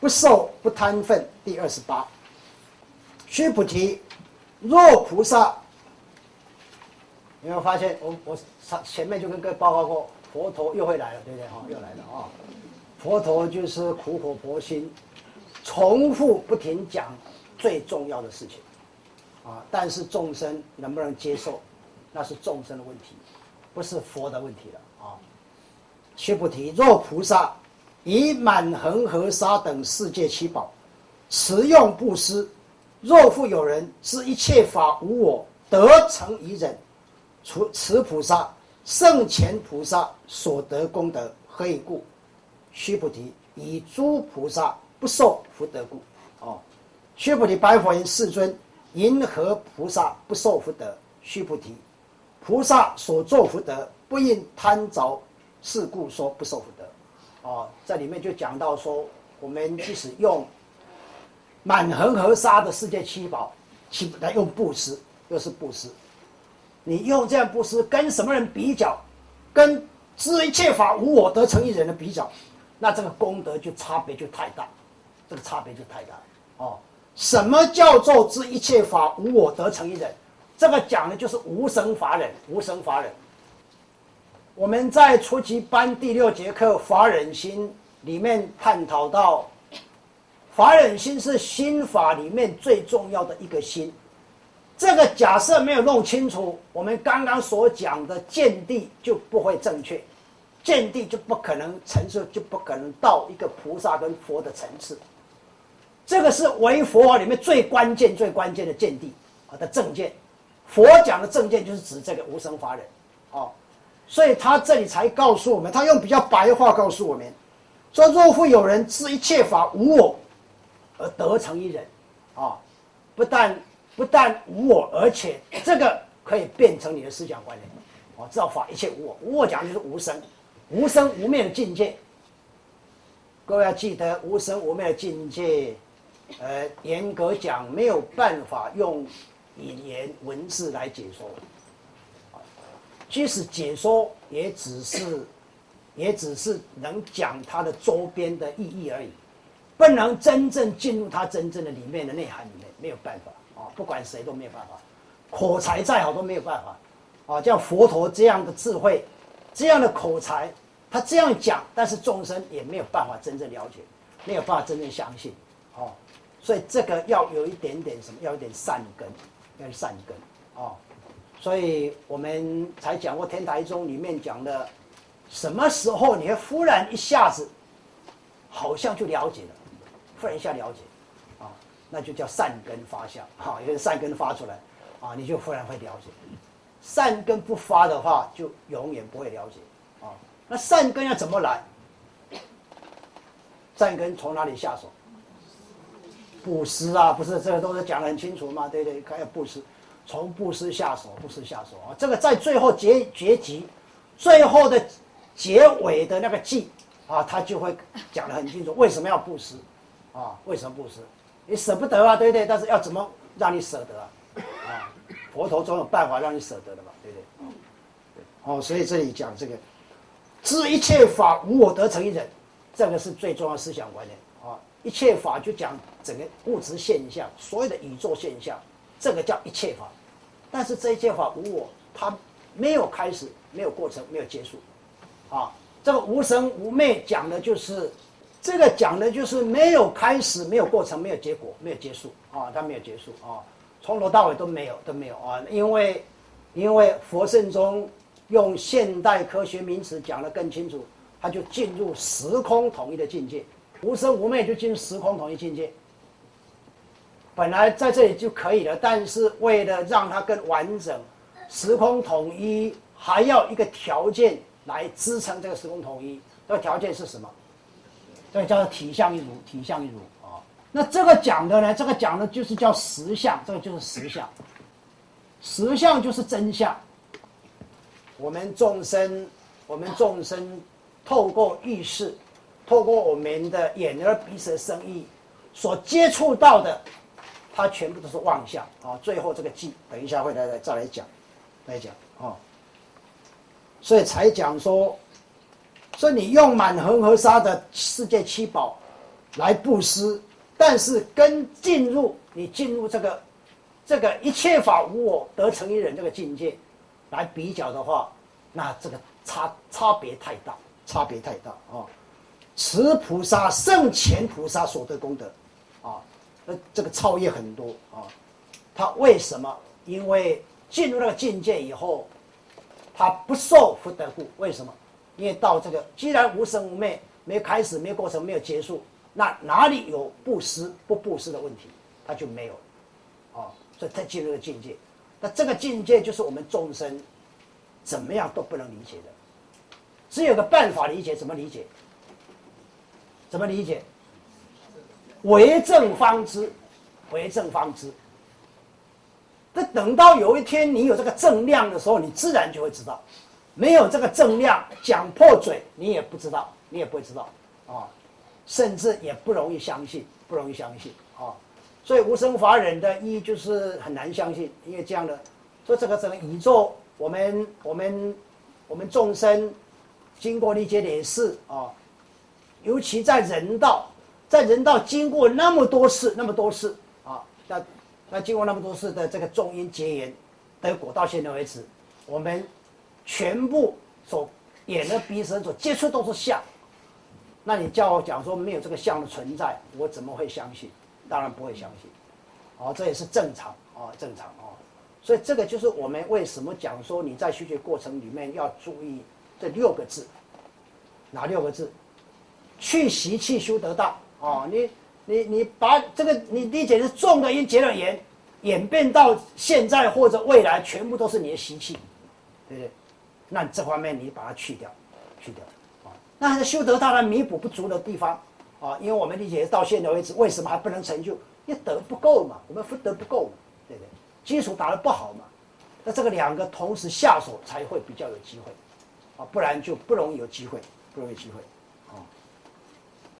不受不贪分。第二十八，须菩提，若菩萨，有没有发现？我我前前面就跟各位报告过，佛陀又会来了，对不对？哈，又来了啊！佛陀就是苦口婆心，重复不停讲最重要的事情，啊！但是众生能不能接受，那是众生的问题，不是佛的问题了啊！须菩提，若菩萨以满恒河沙等世界七宝，持用布施，若复有人知一切法无我，得成以忍，除此菩萨圣前菩萨所得功德，何以故？须菩提，以诸菩萨不受福德故。哦，须菩提白佛言：世尊，因何菩萨不受福德？须菩提，菩萨所作福德，不应贪着是故说不受福德。哦，在里面就讲到说，我们即使用满恒河沙的世界七宝，七来用布施，又是布施。你用这样布施，跟什么人比较？跟知一切法无我得成一人的比较？那这个功德就差别就太大，这个差别就太大哦。什么叫做知一切法无我得成一人？这个讲的就是无生法忍，无生法忍。我们在初级班第六节课法忍心里面探讨到，法忍心是心法里面最重要的一个心。这个假设没有弄清楚，我们刚刚所讲的见地就不会正确。见地就不可能成就，就不可能到一个菩萨跟佛的层次。这个是为佛法里面最关键、最关键的见地啊的正见。佛讲的正见就是指这个无生法忍，哦，所以他这里才告诉我们，他用比较白话告诉我们，说若复有人知一切法无我，而得成一人，啊，不但不但无我，而且这个可以变成你的思想观念，哦，知道法一切无我，无我讲就是无生。无生无灭的境界，各位要记得，无生无灭的境界，呃，严格讲没有办法用语言文字来解说，即使解说，也只是，也只是能讲它的周边的意义而已，不能真正进入它真正的里面的内涵里面，没有办法啊！不管谁都没有办法，口才再好都没有办法啊！像佛陀这样的智慧。这样的口才，他这样讲，但是众生也没有办法真正了解，没有办法真正相信，哦，所以这个要有一点点什么，要有点善根，要善根，哦，所以我们才讲过天台宗里面讲的，什么时候你会忽然一下子，好像就了解了，忽然一下了解，啊，那就叫善根发相，哈，有善根发出来，啊，你就忽然会了解。善根不发的话，就永远不会了解啊。那善根要怎么来？善根从哪里下手？布施啊，不是这个都是讲得很清楚吗？对对，要布施，从布施下手，布施下手啊。这个在最后结结局，最后的结尾的那个记啊，他就会讲得很清楚，为什么要布施啊？为什么布施？你舍不得啊，对不对？但是要怎么让你舍得啊？啊？佛陀总有办法让你舍得的嘛，对不对？哦，所以这里讲这个，知一切法无我得成一人，这个是最重要思想观念啊。一切法就讲整个物质现象，所有的宇宙现象，这个叫一切法。但是这一切法无我，它没有开始，没有过程，没有结束。啊，这个无生无灭讲的就是，这个讲的就是没有开始，没有过程，没有结果，没有结束啊，它没有结束啊。从头到尾都没有都没有啊，因为，因为佛圣中用现代科学名词讲得更清楚，他就进入时空统一的境界，无生无灭就进入时空统一境界。本来在这里就可以了，但是为了让它更完整，时空统一还要一个条件来支撑这个时空统一，这个条件是什么？这个叫做体相一如，体相一如啊。那这个讲的呢？这个讲的就是叫实相，这个就是实相。实相就是真相。我们众生，我们众生透过意识，透过我们的眼耳鼻舌身意所接触到的，它全部都是妄想啊！最后这个记，等一下会来来再来讲，来讲啊。所以才讲说，说你用满恒河沙的世界七宝。来布施，但是跟进入你进入这个这个一切法无我得成一人这个境界来比较的话，那这个差差别太大，差别太大啊！此菩萨圣前菩萨所得功德啊，这个超越很多啊。他为什么？因为进入那个境界以后，他不受福德故。为什么？因为到这个既然无生无灭，没开始，没过程，没有结束。那哪里有布施不布施的问题，他就没有，啊，所以他进入了境界。那这个境界就是我们众生怎么样都不能理解的，只有个办法理解，怎么理解？怎么理解？为正方知，为正方知。那等到有一天你有这个正量的时候，你自然就会知道。没有这个正量，讲破嘴，你也不知道，你也不会知道，啊。甚至也不容易相信，不容易相信啊！所以无生法忍的意义就是很难相信，因为这样的说这个整个宇宙，我们我们我们众生经过历劫累世啊，尤其在人道，在人道经过那么多次那么多次啊，那那经过那么多次的这个重因结缘的果，到现在为止，我们全部所眼、的、鼻、舌所接触都是相。那你叫我讲说没有这个相的存在，我怎么会相信？当然不会相信。哦，这也是正常啊，正常啊。所以这个就是我们为什么讲说你在学习过程里面要注意这六个字，哪六个字？去习气修得道哦！你你你把这个你理解是重的因结了缘，演变到现在或者未来，全部都是你的习气，对不对？那这方面你把它去掉，去掉。啊那还是修得当然弥补不足的地方啊，因为我们理解到现在为止，为什么还不能成就？因为德不够嘛，我们福德不够嘛，对不对？基础打得不好嘛，那这个两个同时下手才会比较有机会，啊，不然就不容易有机会，不容易机会。